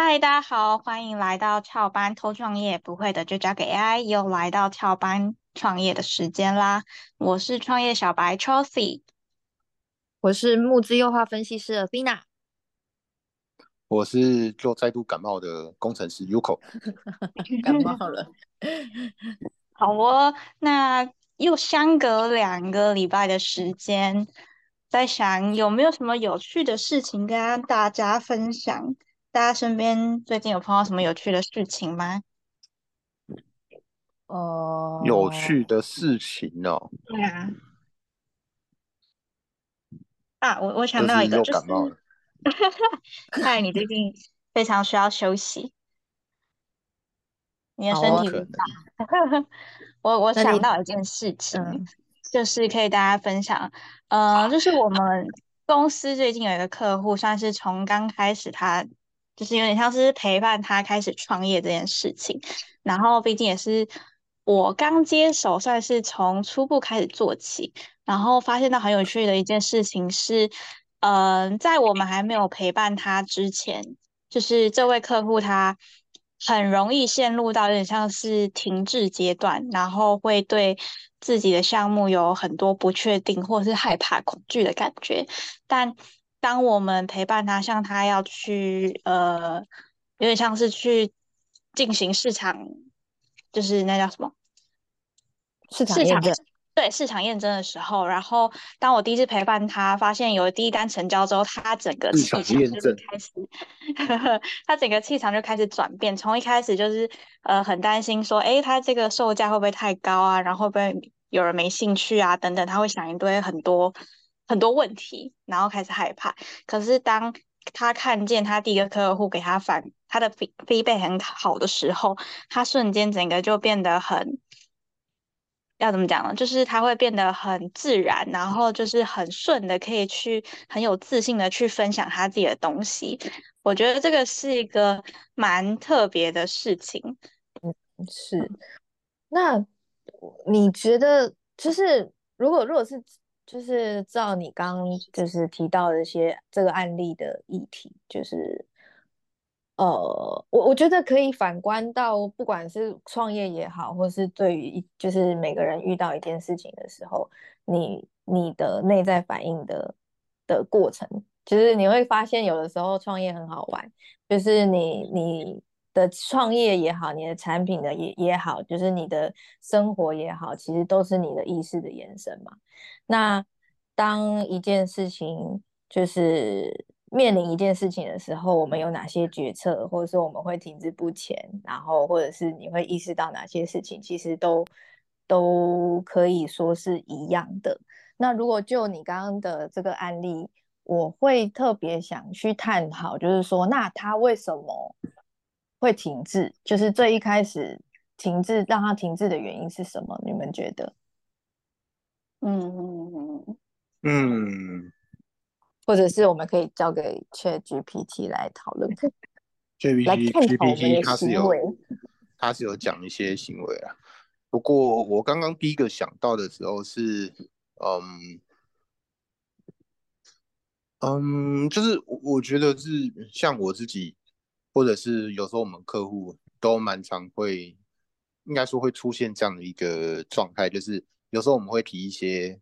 嗨，大家好，欢迎来到翘班偷创业，不会的就交给 AI，又来到翘班创业的时间啦。我是创业小白 Chelsea，我是募资优化分析师 Athena，我是做再度感冒的工程师 Yuko，感冒了。好哦，那又相隔两个礼拜的时间，在想有没有什么有趣的事情跟大家分享？大家身边最近有碰到什么有趣的事情吗？哦，有趣的事情哦。对啊。啊，我我想到一个，就是又感冒了。看来你最近非常需要休息，你的身体不好。我我想到一件事情，就是可以大家分享。呃，就是我们公司最近有一个客户，算是从刚开始他。就是有点像是陪伴他开始创业这件事情，然后毕竟也是我刚接手，算是从初步开始做起，然后发现到很有趣的一件事情是，嗯，在我们还没有陪伴他之前，就是这位客户他很容易陷入到有点像是停滞阶段，然后会对自己的项目有很多不确定或是害怕、恐惧的感觉，但。当我们陪伴他，像他要去，呃，有点像是去进行市场，就是那叫什么市场验证？对，市场验证的时候，然后当我第一次陪伴他，发现有第一单成交之后，他整个气场就开始，他整个气场就开始转变。从一开始就是呃很担心说，哎，他这个售价会不会太高啊？然后会不会有人没兴趣啊？等等，他会想一堆很多。很多问题，然后开始害怕。可是当他看见他第一个客户给他反他的备备备很好的时候，他瞬间整个就变得很要怎么讲呢？就是他会变得很自然，然后就是很顺的，可以去很有自信的去分享他自己的东西。我觉得这个是一个蛮特别的事情。嗯，是。那你觉得，就是如果如果是。就是照你刚就是提到的一些这个案例的议题，就是呃，我我觉得可以反观到，不管是创业也好，或是对于就是每个人遇到一件事情的时候，你你的内在反应的的过程，其实你会发现，有的时候创业很好玩，就是你你的创业也好，你的产品的也也好，就是你的生活也好，其实都是你的意识的延伸嘛。那当一件事情就是面临一件事情的时候，我们有哪些决策，或者说我们会停滞不前，然后或者是你会意识到哪些事情，其实都都可以说是一样的。那如果就你刚刚的这个案例，我会特别想去探讨，就是说，那他为什么会停滞？就是最一开始停滞，让它停滞的原因是什么？你们觉得？嗯嗯嗯嗯，或者是我们可以交给 Chat GPT 来讨论，Chat GPT 它是有它是有讲一些行为啊。不过我刚刚第一个想到的时候是，嗯嗯，就是我我觉得是像我自己，或者是有时候我们客户都蛮常会，应该说会出现这样的一个状态，就是。有时候我们会提一些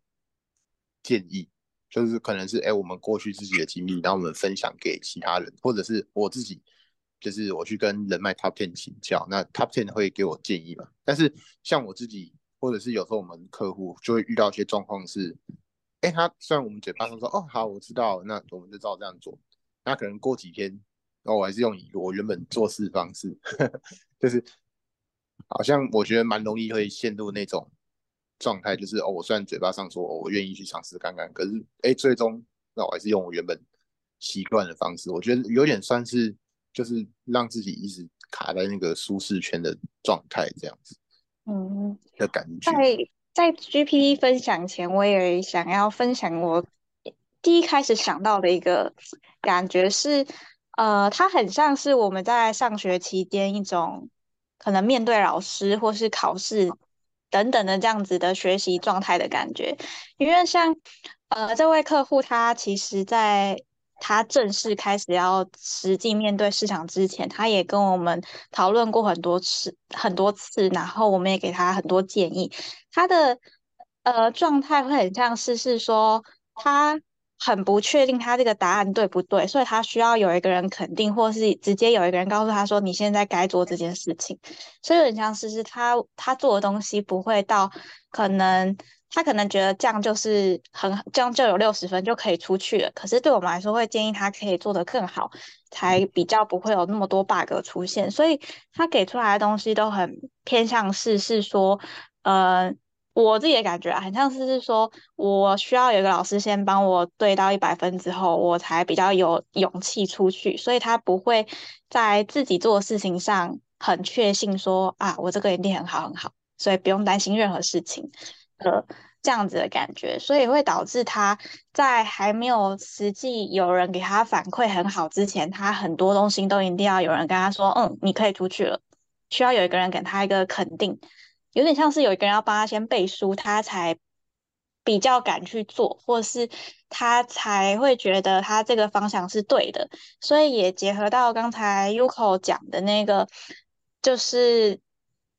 建议，就是可能是哎，我们过去自己的经历，然后我们分享给其他人，或者是我自己，就是我去跟人脉 Top Ten 请教，那 Top Ten 会给我建议嘛？但是像我自己，或者是有时候我们客户就会遇到一些状况是，哎，他虽然我们嘴巴上说哦好，我知道，那我们就照这样做，那可能过几天，然后我还是用我原本做事方式，就是好像我觉得蛮容易会陷入那种。状态就是哦，我虽然嘴巴上说我愿意去尝试看看，可是哎，最终那我还是用我原本习惯的方式。我觉得有点算是就是让自己一直卡在那个舒适圈的状态这样子，嗯的感觉。在在 GPT 分享前，我也想要分享我第一开始想到的一个感觉是，呃，它很像是我们在上学期间一种可能面对老师或是考试。等等的这样子的学习状态的感觉，因为像呃这位客户他其实在他正式开始要实际面对市场之前，他也跟我们讨论过很多次很多次，然后我们也给他很多建议。他的呃状态会很像是是说他。很不确定他这个答案对不对，所以他需要有一个人肯定，或是直接有一个人告诉他说你现在该做这件事情。所以很像是是他他做的东西不会到可能他可能觉得这样就是很这样就有六十分就可以出去了。可是对我们来说会建议他可以做得更好，才比较不会有那么多 bug 出现。所以他给出来的东西都很偏向是是说呃。我自己的感觉啊，很像是是说，我需要有一个老师先帮我对到一百分之后，我才比较有勇气出去。所以他不会在自己做的事情上很确信说啊，我这个一定很好很好，所以不用担心任何事情的这样子的感觉，所以会导致他在还没有实际有人给他反馈很好之前，他很多东西都一定要有人跟他说，嗯，你可以出去了，需要有一个人给他一个肯定。有点像是有一个人要帮他先背书，他才比较敢去做，或是他才会觉得他这个方向是对的。所以也结合到刚才 Yuko 讲的那个，就是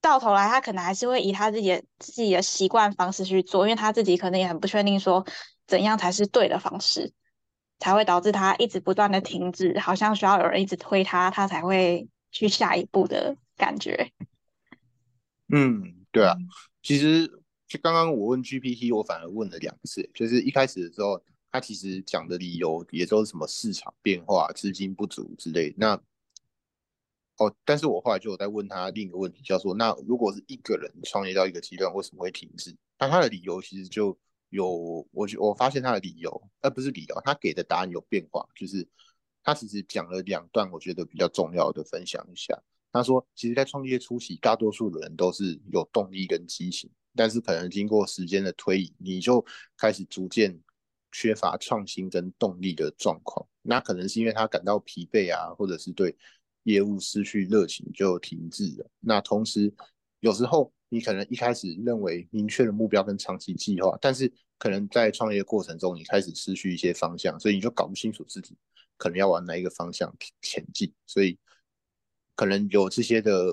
到头来他可能还是会以他自己自己的习惯方式去做，因为他自己可能也很不确定说怎样才是对的方式，才会导致他一直不断的停止，好像需要有人一直推他，他才会去下一步的感觉。嗯。对啊，其实就刚刚我问 GPT，我反而问了两次，就是一开始的时候，他其实讲的理由也都是什么市场变化、资金不足之类。那哦，但是我后来就有在问他另一个问题，叫做那如果是一个人创业到一个阶段，为什么会停滞？那他的理由其实就有，我我发现他的理由，而不是理由，他给的答案有变化，就是他其实讲了两段，我觉得比较重要的分享一下。他说：“其实，在创业初期，大多数的人都是有动力跟激情，但是可能经过时间的推移，你就开始逐渐缺乏创新跟动力的状况。那可能是因为他感到疲惫啊，或者是对业务失去热情就停滞了。那同时，有时候你可能一开始认为明确的目标跟长期计划，但是可能在创业过程中，你开始失去一些方向，所以你就搞不清楚自己可能要往哪一个方向前进，所以。”可能有这些的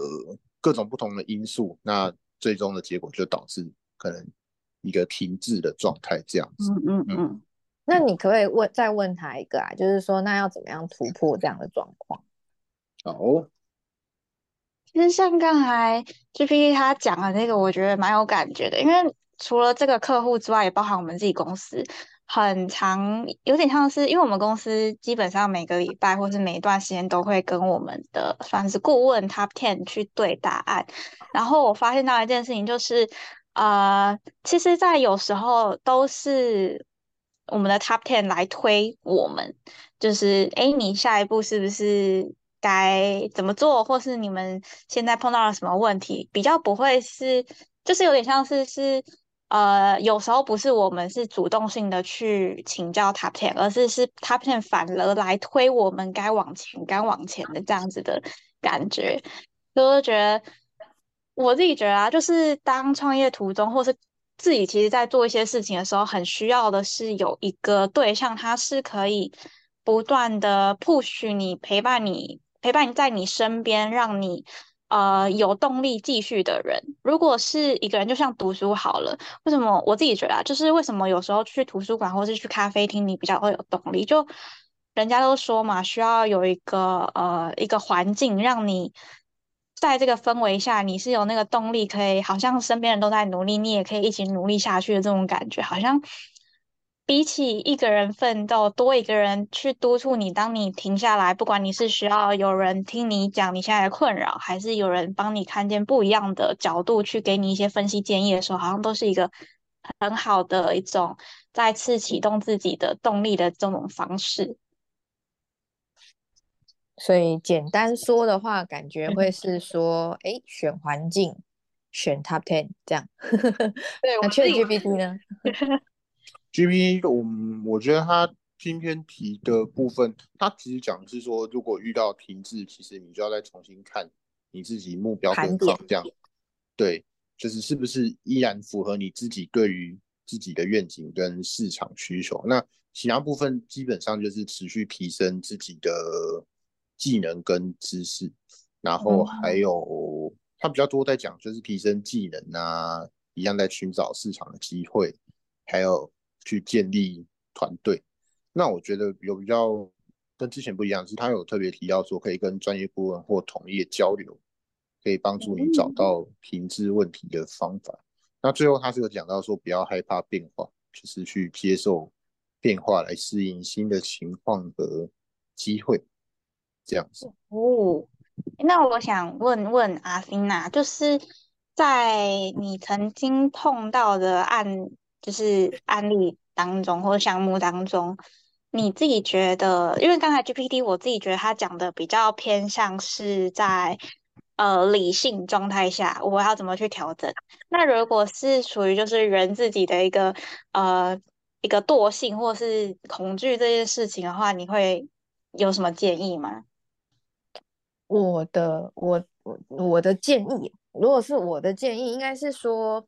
各种不同的因素，那最终的结果就导致可能一个停滞的状态这样子。嗯嗯嗯。那你可不可以问再问他一个啊？就是说，那要怎么样突破这样的状况？哦，其实像刚才 GPT 他讲的那个，我觉得蛮有感觉的，因为除了这个客户之外，也包含我们自己公司。很长，有点像是，因为我们公司基本上每个礼拜或是每一段时间都会跟我们的算是顾问 Top Ten 去对答案。然后我发现到一件事情，就是呃，其实，在有时候都是我们的 Top Ten 来推我们，就是哎，你下一步是不是该怎么做，或是你们现在碰到了什么问题，比较不会是，就是有点像是是。呃，有时候不是我们是主动性的去请教 Top Ten，而是是 Top Ten 反而来推我们该往前、该往前的这样子的感觉。所以我觉得我自己觉得啊，就是当创业途中，或是自己其实在做一些事情的时候，很需要的是有一个对象，他是可以不断的 push 你、陪伴你、陪伴在你身边，让你。呃，有动力继续的人，如果是一个人，就像读书好了。为什么我自己觉得，就是为什么有时候去图书馆或是去咖啡厅，你比较会有动力？就人家都说嘛，需要有一个呃一个环境，让你在这个氛围下，你是有那个动力，可以好像身边人都在努力，你也可以一起努力下去的这种感觉，好像。比起一个人奋斗，多一个人去督促你。当你停下来，不管你是需要有人听你讲你现在的困扰，还是有人帮你看见不一样的角度去给你一些分析建议的时候，好像都是一个很好的一种再次启动自己的动力的这种方式。所以简单说的话，感觉会是说，哎，选环境，选 Top Ten 这样。对，那 ChatGPT 呢 ？G P，我我觉得他今天提的部分，他其实讲的是说，如果遇到停滞，其实你就要再重新看你自己目标跟方向，对，就是是不是依然符合你自己对于自己的愿景跟市场需求。那其他部分基本上就是持续提升自己的技能跟知识，然后还有他比较多在讲就是提升技能啊，一样在寻找市场的机会，还有去建立团队。那我觉得有比较跟之前不一样，是他有特别提到说可以跟专业顾问或同业交流，可以帮助你找到停滞问题的方法。那最后他是有讲到说不要害怕变化，就是去接受变化来适应新的情况和机会，这样子。哦，那我想问问阿欣娜，就是在你曾经碰到的案，就是案例当中或项目当中。你自己觉得，因为刚才 GPT，我自己觉得他讲的比较偏向是在呃理性状态下，我要怎么去调整？那如果是属于就是人自己的一个呃一个惰性或是恐惧这件事情的话，你会有什么建议吗？我的我我我的建议，如果是我的建议，应该是说。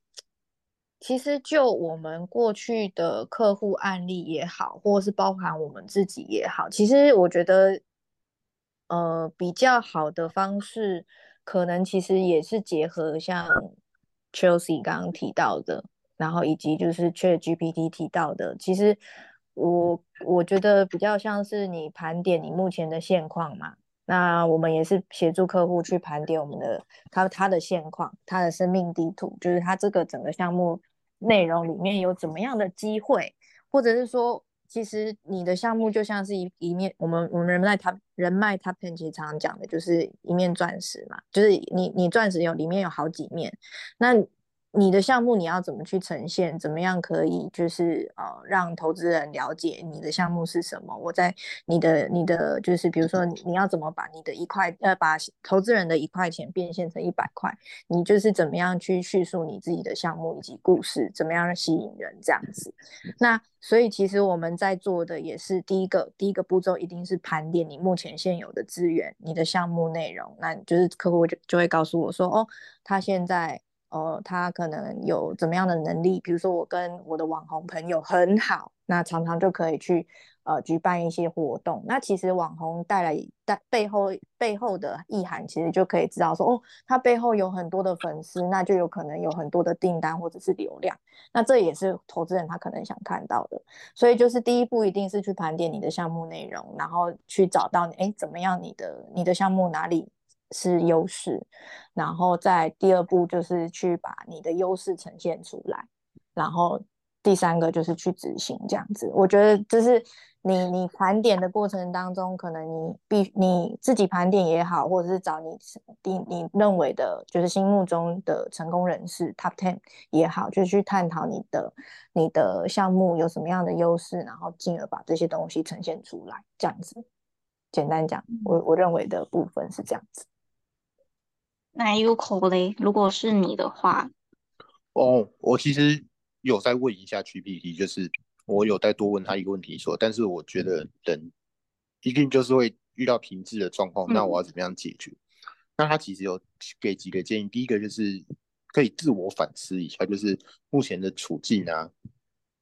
其实，就我们过去的客户案例也好，或是包含我们自己也好，其实我觉得，呃，比较好的方式，可能其实也是结合像 Chelsea 刚刚提到的，然后以及就是 Chat GPT 提到的，其实我我觉得比较像是你盘点你目前的现况嘛。那我们也是协助客户去盘点我们的他他的现况，他的生命地图，就是他这个整个项目内容里面有怎么样的机会，或者是说，其实你的项目就像是一一面，我们我们人脉他人脉他其实常常讲的就是一面钻石嘛，就是你你钻石有里面有好几面，那。你的项目你要怎么去呈现？怎么样可以就是呃让投资人了解你的项目是什么？我在你的你的就是比如说你要怎么把你的一块呃把投资人的一块钱变现成一百块？你就是怎么样去叙述你自己的项目以及故事？怎么样吸引人这样子？那所以其实我们在做的也是第一个第一个步骤一定是盘点你目前现有的资源，你的项目内容，那就是客户就就会告诉我说哦，他现在。哦，他可能有怎么样的能力？比如说，我跟我的网红朋友很好，那常常就可以去呃举办一些活动。那其实网红带来带背后背后的意涵，其实就可以知道说，哦，他背后有很多的粉丝，那就有可能有很多的订单或者是流量。那这也是投资人他可能想看到的。所以就是第一步一定是去盘点你的项目内容，然后去找到你哎怎么样你的你的项目哪里。是优势，然后在第二步就是去把你的优势呈现出来，然后第三个就是去执行这样子。我觉得就是你你盘点的过程当中，可能你必你自己盘点也好，或者是找你你你认为的，就是心目中的成功人士 Top Ten 也好，就去探讨你的你的项目有什么样的优势，然后进而把这些东西呈现出来，这样子。简单讲，我我认为的部分是这样子。那 Uko 嘞？如果是你的话，哦，我其实有在问一下 GPT，就是我有再多问他一个问题，说，但是我觉得人一定就是会遇到停滞的状况，那我要怎么样解决？那他其实有给几个建议，第一个就是可以自我反思一下，就是目前的处境啊，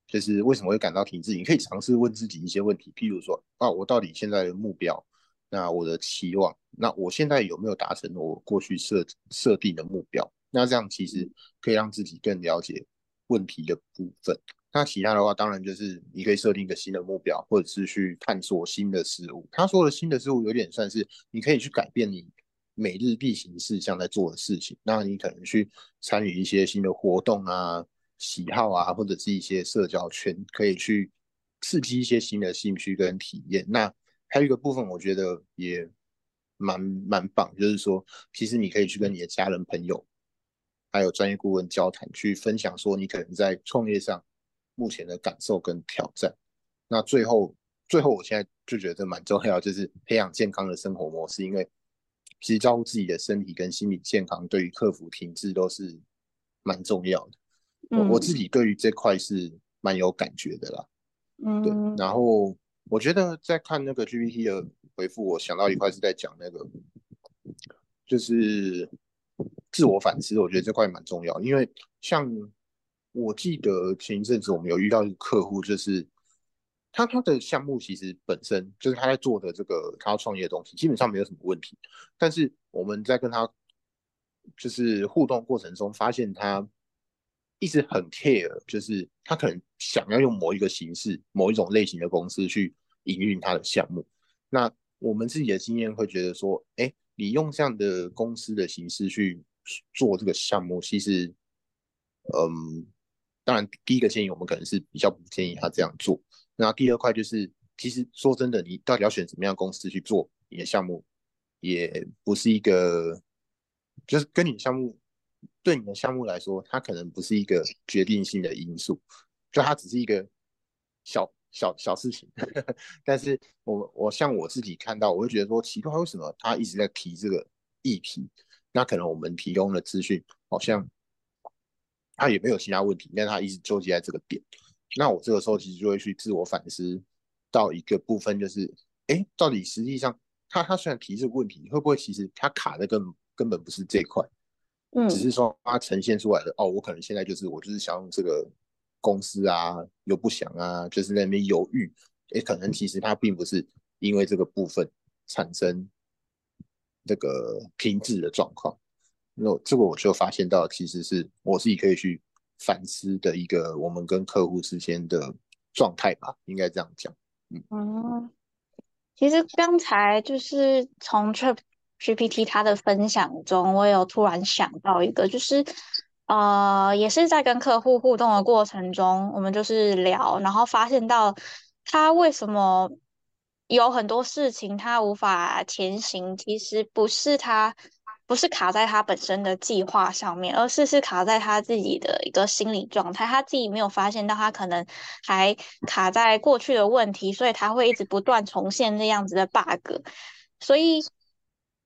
就是为什么会感到停滞？你可以尝试问自己一些问题，譬如说，啊，我到底现在的目标？那我的期望，那我现在有没有达成我过去设设定的目标？那这样其实可以让自己更了解问题的部分。那其他的话，当然就是你可以设定一个新的目标，或者是去探索新的事物。他说的新的事物有点算是你可以去改变你每日例行事项在做的事情。那你可能去参与一些新的活动啊、喜好啊，或者是一些社交圈，可以去刺激一些新的兴趣跟体验。那还有一个部分，我觉得也蛮蛮棒，就是说，其实你可以去跟你的家人、朋友，还有专业顾问交谈，去分享说你可能在创业上目前的感受跟挑战。那最后，最后，我现在就觉得蛮重要，就是培养健康的生活模式，因为其实照顾自己的身体跟心理健康，对于克服停滞都是蛮重要的。我我自己对于这块是蛮有感觉的啦。嗯，对，然后。我觉得在看那个 GPT 的回复，我想到一块是在讲那个，就是自我反思。我觉得这块蛮重要，因为像我记得前一阵子我们有遇到一个客户，就是他他的项目其实本身就是他在做的这个他要创业的东西，基本上没有什么问题。但是我们在跟他就是互动过程中，发现他一直很 care，就是他可能想要用某一个形式、某一种类型的公司去营运他的项目。那我们自己的经验会觉得说，哎，你用这样的公司的形式去做这个项目，其实，嗯。当然，第一个建议我们可能是比较不建议他这样做。那第二块就是，其实说真的，你到底要选什么样的公司去做你的项目，也不是一个，就是跟你项目对你的项目来说，它可能不是一个决定性的因素，就它只是一个小小小事情。但是我我像我自己看到，我会觉得说奇怪，为什么他一直在提这个议题？那可能我们提供的资讯好像。他也没有其他问题，但他一直纠结在这个点。那我这个时候其实就会去自我反思到一个部分，就是，哎，到底实际上他他虽然提这个问题，会不会其实他卡的根根本不是这块，嗯，只是说它呈现出来的，哦，我可能现在就是我就是想用这个公司啊，又不想啊，就是在那边犹豫，也，可能其实它并不是因为这个部分产生这个停滞的状况。那这个我就发现到，其实是我自己可以去反思的一个我们跟客户之间的状态吧，应该这样讲。嗯，其实刚才就是从 Chat GPT 它的分享中，我有突然想到一个，就是呃，也是在跟客户互动的过程中，我们就是聊，然后发现到他为什么有很多事情他无法前行，其实不是他。不是卡在他本身的计划上面，而是是卡在他自己的一个心理状态。他自己没有发现到，他可能还卡在过去的问题，所以他会一直不断重现这样子的 bug。所以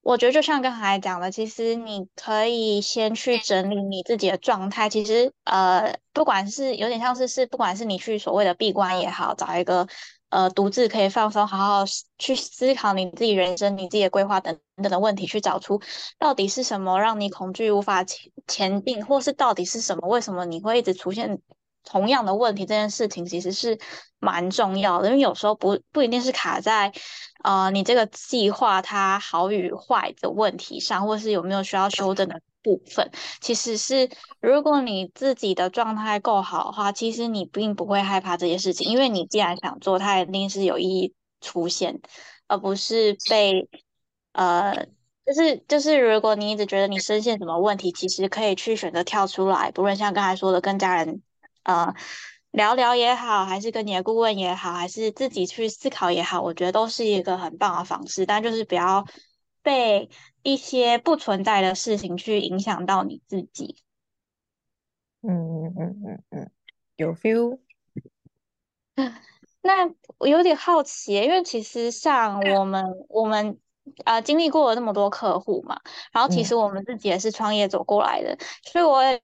我觉得，就像刚才讲的，其实你可以先去整理你自己的状态。其实，呃，不管是有点像是是，不管是你去所谓的闭关也好，找一个。呃，独自可以放松，好好去思考你自己人生、你自己的规划等等的问题，去找出到底是什么让你恐惧无法前前进，或是到底是什么？为什么你会一直出现同样的问题？这件事情其实是蛮重要的，因为有时候不不一定是卡在呃你这个计划它好与坏的问题上，或是有没有需要修正的。部分其实是，如果你自己的状态够好的话，其实你并不会害怕这些事情，因为你既然想做，它一定是有意义出现，而不是被呃，就是就是，如果你一直觉得你深陷什么问题，其实可以去选择跳出来，不论像刚才说的跟家人呃聊聊也好，还是跟你的顾问也好，还是自己去思考也好，我觉得都是一个很棒的方式，但就是不要被。一些不存在的事情去影响到你自己。嗯嗯嗯嗯嗯，有 feel。那我有点好奇，因为其实像我们我们啊经历过了那么多客户嘛，然后其实我们自己也是创业走过来的，所以我也。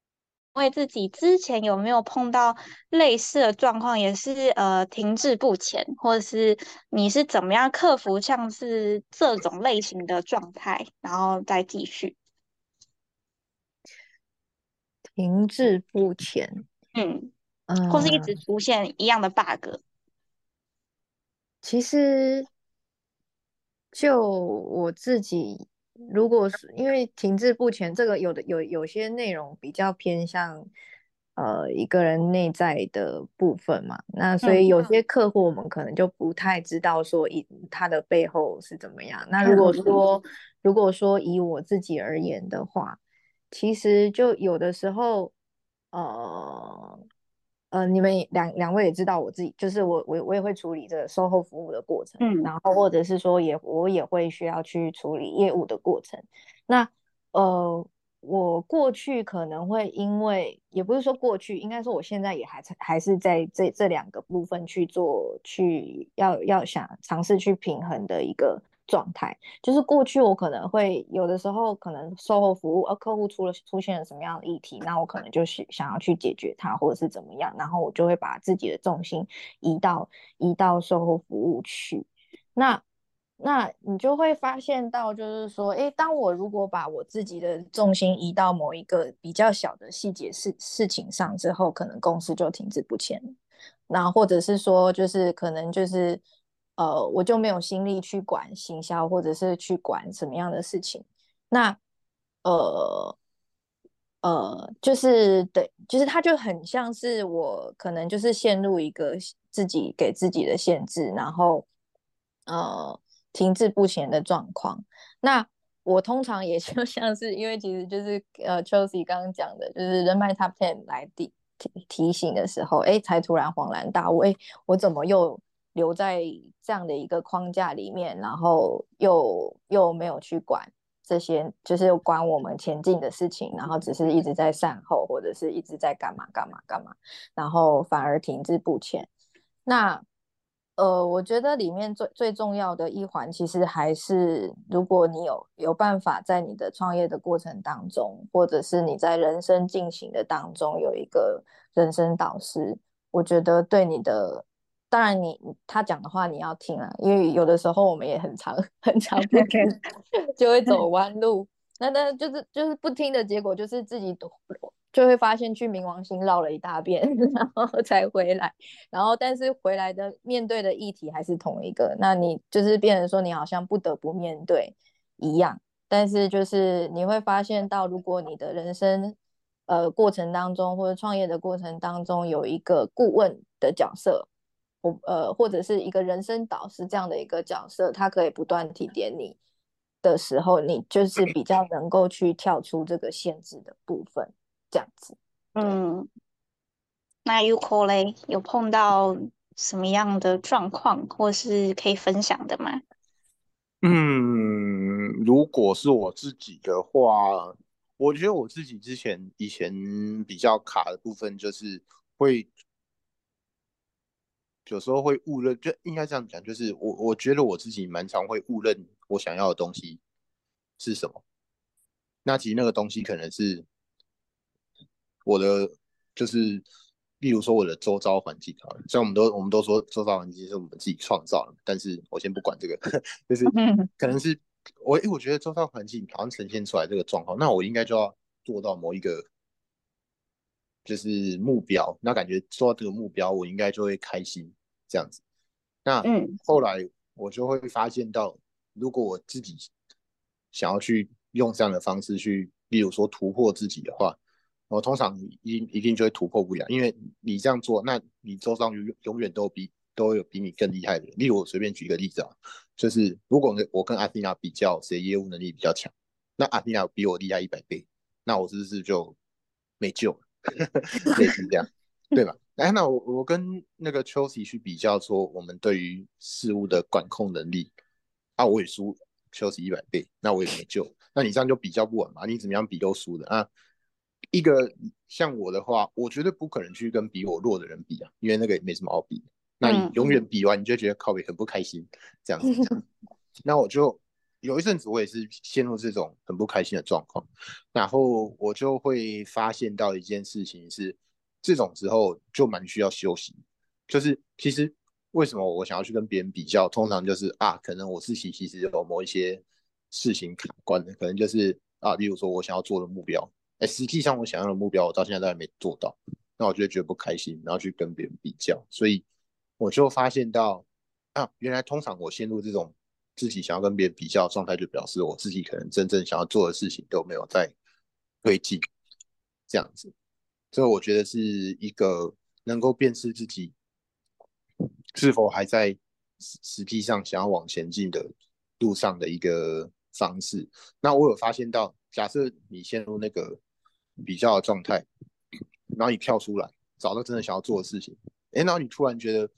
为自己之前有没有碰到类似的状况，也是呃停滞不前，或者是你是怎么样克服像是这种类型的状态，然后再继续停滞不前，嗯，或是一直出现一样的 bug。其实就我自己。如果是因为停滞不前，这个有的有有些内容比较偏向呃一个人内在的部分嘛，那所以有些客户我们可能就不太知道说以他的背后是怎么样。那如果说如果说以我自己而言的话，其实就有的时候呃。呃，你们两两位也知道，我自己就是我我我也会处理这个售后服务的过程，嗯，然后或者是说也我也会需要去处理业务的过程。那呃，我过去可能会因为也不是说过去，应该说我现在也还还是在这这两个部分去做，去要要想尝试去平衡的一个。状态就是过去我可能会有的时候可能售后服务，呃客户出了出现了什么样的议题，那我可能就是想要去解决它，或者是怎么样，然后我就会把自己的重心移到移到售后服务去。那那你就会发现到，就是说，哎，当我如果把我自己的重心移到某一个比较小的细节事事情上之后，可能公司就停滞不前。那或者是说，就是可能就是，呃，我就没有心力去管行销，或者是去管什么样的事情。那，呃，呃，就是对，就是它就很像是我可能就是陷入一个自己给自己的限制，然后，呃。停滞不前的状况，那我通常也就 像是，因为其实就是呃，Chelsea 刚刚讲的，就是人脉 Top Ten 来提提醒的时候，哎，才突然恍然大悟，哎，我怎么又留在这样的一个框架里面，然后又又没有去管这些，就是管我们前进的事情，然后只是一直在善后，或者是一直在干嘛干嘛干嘛，然后反而停滞不前，那。呃，我觉得里面最最重要的一环，其实还是如果你有有办法在你的创业的过程当中，或者是你在人生进行的当中有一个人生导师，我觉得对你的，当然你他讲的话你要听啊，因为有的时候我们也很长很长不听，就会走弯路，那那就是就是不听的结果就是自己就会发现去冥王星绕了一大遍，然后才回来，然后但是回来的面对的议题还是同一个，那你就是变成说你好像不得不面对一样，但是就是你会发现到，如果你的人生呃过程当中或者创业的过程当中有一个顾问的角色，或呃或者是一个人生导师这样的一个角色，他可以不断提点你的时候，你就是比较能够去跳出这个限制的部分。这样子，嗯，那 U Co 嘞，有碰到什么样的状况，或是可以分享的吗？嗯，如果是我自己的话，我觉得我自己之前以前比较卡的部分，就是会有时候会误认，就应该这样讲，就是我我觉得我自己蛮常会误认我想要的东西是什么，那其实那个东西可能是。我的就是，例如说我的周遭环境啊，虽然我们都我们都说周遭环境是我们自己创造的，但是我先不管这个，就是可能是我哎，我觉得周遭环境好像呈现出来这个状况，那我应该就要做到某一个就是目标，那感觉做到这个目标，我应该就会开心这样子。那嗯，后来我就会发现到，如果我自己想要去用这样的方式去，例如说突破自己的话。我通常一一定就会突破不了，因为你这样做，那你周遭永永远都比都有比你更厉害的人。例如，我随便举一个例子啊，就是如果我跟阿蒂娜比较，谁业务能力比较强，那阿蒂娜比我厉害一百倍，那我是不是就没救了？类似这样，对吧？哎，那我我跟那个 Chelsea 去比较，说我们对于事物的管控能力，啊，我也输 Chelsea 一百倍，那我也没救。那你这样就比较不稳嘛？你怎么样比都输的啊？一个像我的话，我绝对不可能去跟比我弱的人比啊，因为那个也没什么好比。那你永远比完，你就觉得靠北很不开心，这样子。那我就有一阵子，我也是陷入这种很不开心的状况。然后我就会发现到一件事情是，这种时候就蛮需要休息。就是其实为什么我想要去跟别人比较，通常就是啊，可能我自己其实有某一些事情卡关的，可能就是啊，例如说我想要做的目标。哎，实际上我想要的目标，我到现在都还没做到，那我就觉得不开心，然后去跟别人比较，所以我就发现到啊，原来通常我陷入这种自己想要跟别人比较的状态，就表示我自己可能真正想要做的事情都没有在推进，这样子，所以我觉得是一个能够辨识自己是否还在实实际上想要往前进的路上的一个方式。那我有发现到，假设你陷入那个。比较的状态，然后你跳出来，找到真的想要做的事情，哎，然后你突然觉得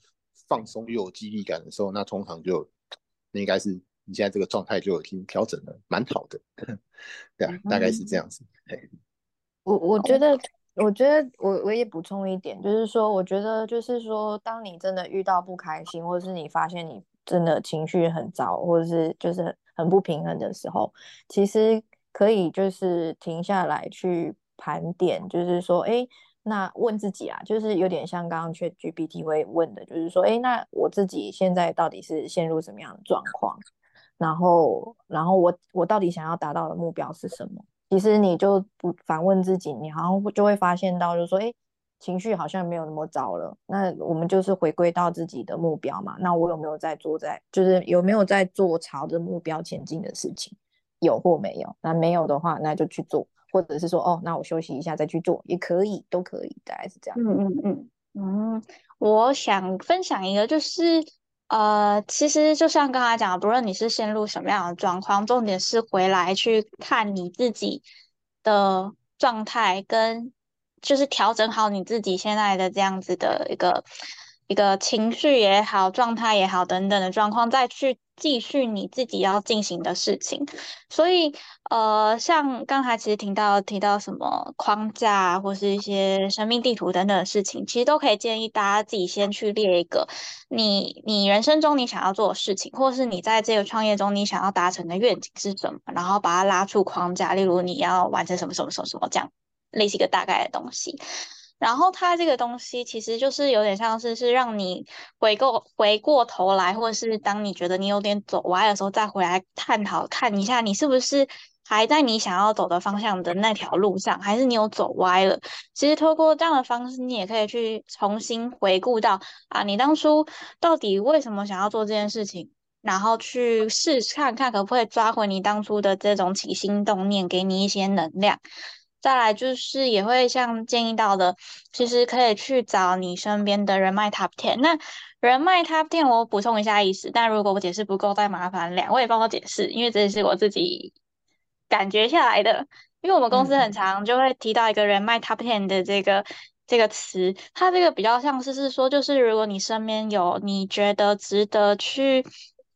放松又有激励感的时候，那通常就那应该是你现在这个状态就已经调整的蛮好的，对啊，大概是这样子。我我觉得，我觉得我我也补充一点，就是说，我觉得就是说，当你真的遇到不开心，或者是你发现你真的情绪很糟，或者是就是很不平衡的时候，其实可以就是停下来去。盘点就是说，哎，那问自己啊，就是有点像刚刚去 GPT 会问的，就是说，哎，那我自己现在到底是陷入什么样的状况？然后，然后我我到底想要达到的目标是什么？其实你就不反问自己，你好像就会发现到，就是说，哎，情绪好像没有那么糟了。那我们就是回归到自己的目标嘛。那我有没有在做在，就是有没有在做朝着目标前进的事情？有或没有？那没有的话，那就去做，或者是说，哦，那我休息一下再去做，也可以，都可以，大概是这样。嗯嗯嗯嗯，我想分享一个，就是。呃，其实就像刚才讲的，不论你是陷入什么样的状况，重点是回来去看你自己的状态，跟就是调整好你自己现在的这样子的一个。一个情绪也好，状态也好，等等的状况，再去继续你自己要进行的事情。所以，呃，像刚才其实听到提到什么框架，或是一些生命地图等等的事情，其实都可以建议大家自己先去列一个你你人生中你想要做的事情，或是你在这个创业中你想要达成的愿景是什么，然后把它拉出框架，例如你要完成什么什么什么什么这样，类似一个大概的东西。然后它这个东西其实就是有点像是是让你回过回过头来，或者是当你觉得你有点走歪的时候，再回来探讨看一下你是不是还在你想要走的方向的那条路上，还是你有走歪了。其实透过这样的方式，你也可以去重新回顾到啊，你当初到底为什么想要做这件事情，然后去试看看可不可以抓回你当初的这种起心动念，给你一些能量。再来就是也会像建议到的，其实可以去找你身边的人脉 top ten。那人脉 top ten 我补充一下意思，但如果我解释不够，再麻烦两位帮我解释，因为这是我自己感觉下来的。因为我们公司很常就会提到一个人脉 top ten 的这个这个词，它这个比较像是是说，就是如果你身边有你觉得值得去，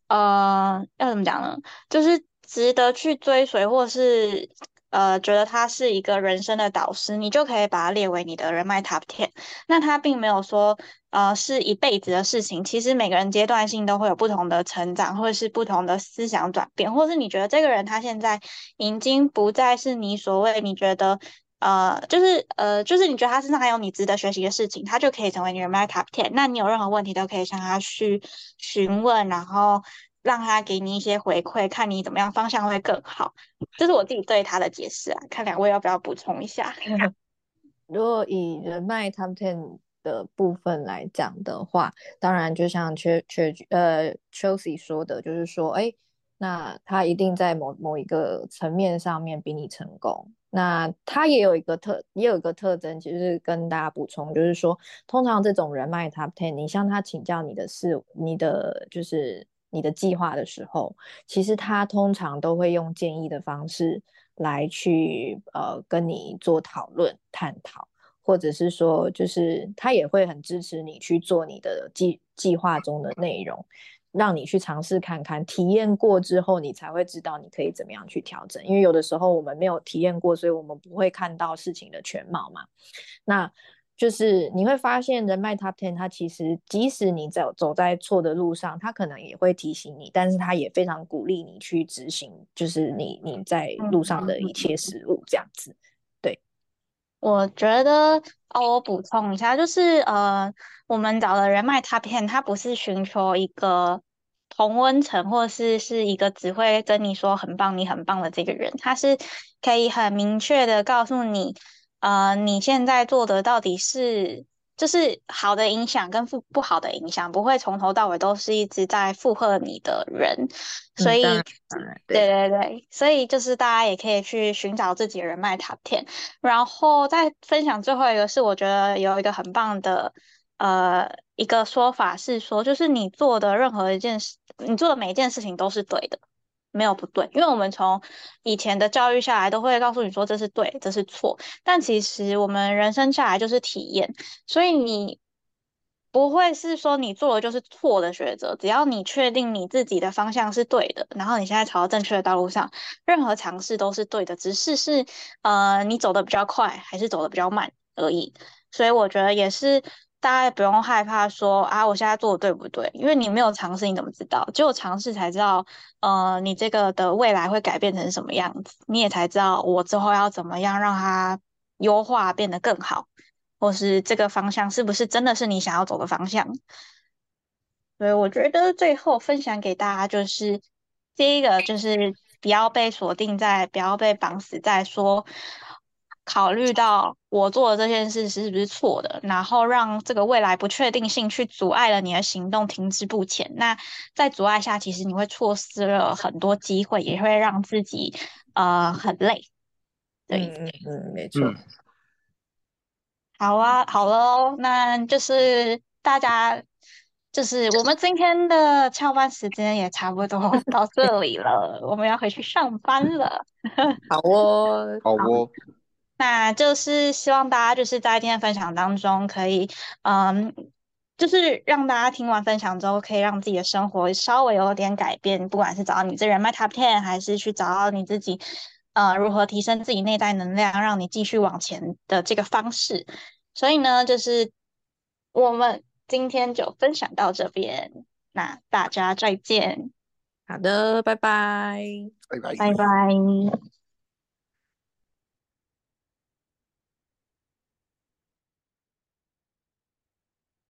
呃，要怎么讲呢？就是值得去追随，或是。呃，觉得他是一个人生的导师，你就可以把它列为你的人脉 top ten。那他并没有说，呃，是一辈子的事情。其实每个人阶段性都会有不同的成长，或者是不同的思想转变，或是你觉得这个人他现在已经不再是你所谓你觉得，呃，就是呃，就是你觉得他身上还有你值得学习的事情，他就可以成为你人脉 top ten。那你有任何问题都可以向他去询问，然后。让他给你一些回馈，看你怎么样方向会更好。这是我自己对他的解释啊，看两位要不要补充一下。如果以人脉 top ten 的部分来讲的话，当然就像缺缺呃 Chelsea 说的，就是说，哎，那他一定在某某一个层面上面比你成功。那他也有一个特，也有一个特征，其实跟大家补充，就是说，通常这种人脉 top ten，你向他请教你的事，你的就是。你的计划的时候，其实他通常都会用建议的方式来去呃跟你做讨论探讨，或者是说就是他也会很支持你去做你的计计划中的内容，让你去尝试看看，体验过之后你才会知道你可以怎么样去调整。因为有的时候我们没有体验过，所以我们不会看到事情的全貌嘛。那就是你会发现，人脉 Top Ten，它其实即使你走走在错的路上，它可能也会提醒你，但是它也非常鼓励你去执行，就是你你在路上的一切事物这样子。对，我觉得哦，我补充一下，就是呃，我们找的人脉 Top Ten，它不是寻求一个同温层，或是是一个只会跟你说很棒、你很棒的这个人，他是可以很明确的告诉你。呃，你现在做的到底是就是好的影响跟负不好的影响，不会从头到尾都是一直在附和你的人，所以对对。对，所以就是大家也可以去寻找自己的人脉 top ten，然后再分享最后一个是我觉得有一个很棒的呃一个说法是说，就是你做的任何一件事，你做的每一件事情都是对的。没有不对，因为我们从以前的教育下来，都会告诉你说这是对，这是错。但其实我们人生下来就是体验，所以你不会是说你做的就是错的选择。只要你确定你自己的方向是对的，然后你现在朝正确的道路上，任何尝试都是对的，只是是呃你走的比较快还是走的比较慢而已。所以我觉得也是。大家也不用害怕说啊，我现在做的对不对？因为你没有尝试，你怎么知道？只有尝试才知道，呃，你这个的未来会改变成什么样子，你也才知道我之后要怎么样让它优化变得更好，或是这个方向是不是真的是你想要走的方向。所以我觉得最后分享给大家就是，第一个就是不要被锁定在，不要被绑死在说，考虑到我做的这件事是不是错的，然后让这个未来不确定性去阻碍了你的行动，停滞不前。那在阻碍下，其实你会错失了很多机会，也会让自己呃很累。对，嗯嗯，没错。好啊，好喽，那就是大家，就是我们今天的翘班时间也差不多到这里了，我们要回去上班了。好哦，好哦。那就是希望大家就是在今天分享当中，可以嗯，就是让大家听完分享之后，可以让自己的生活稍微有点改变，不管是找到你这人脉 Top Ten，还是去找到你自己。呃，如何提升自己内在能量，让你继续往前的这个方式。所以呢，就是我们今天就分享到这边，那大家再见。好的，拜拜，拜拜，拜拜。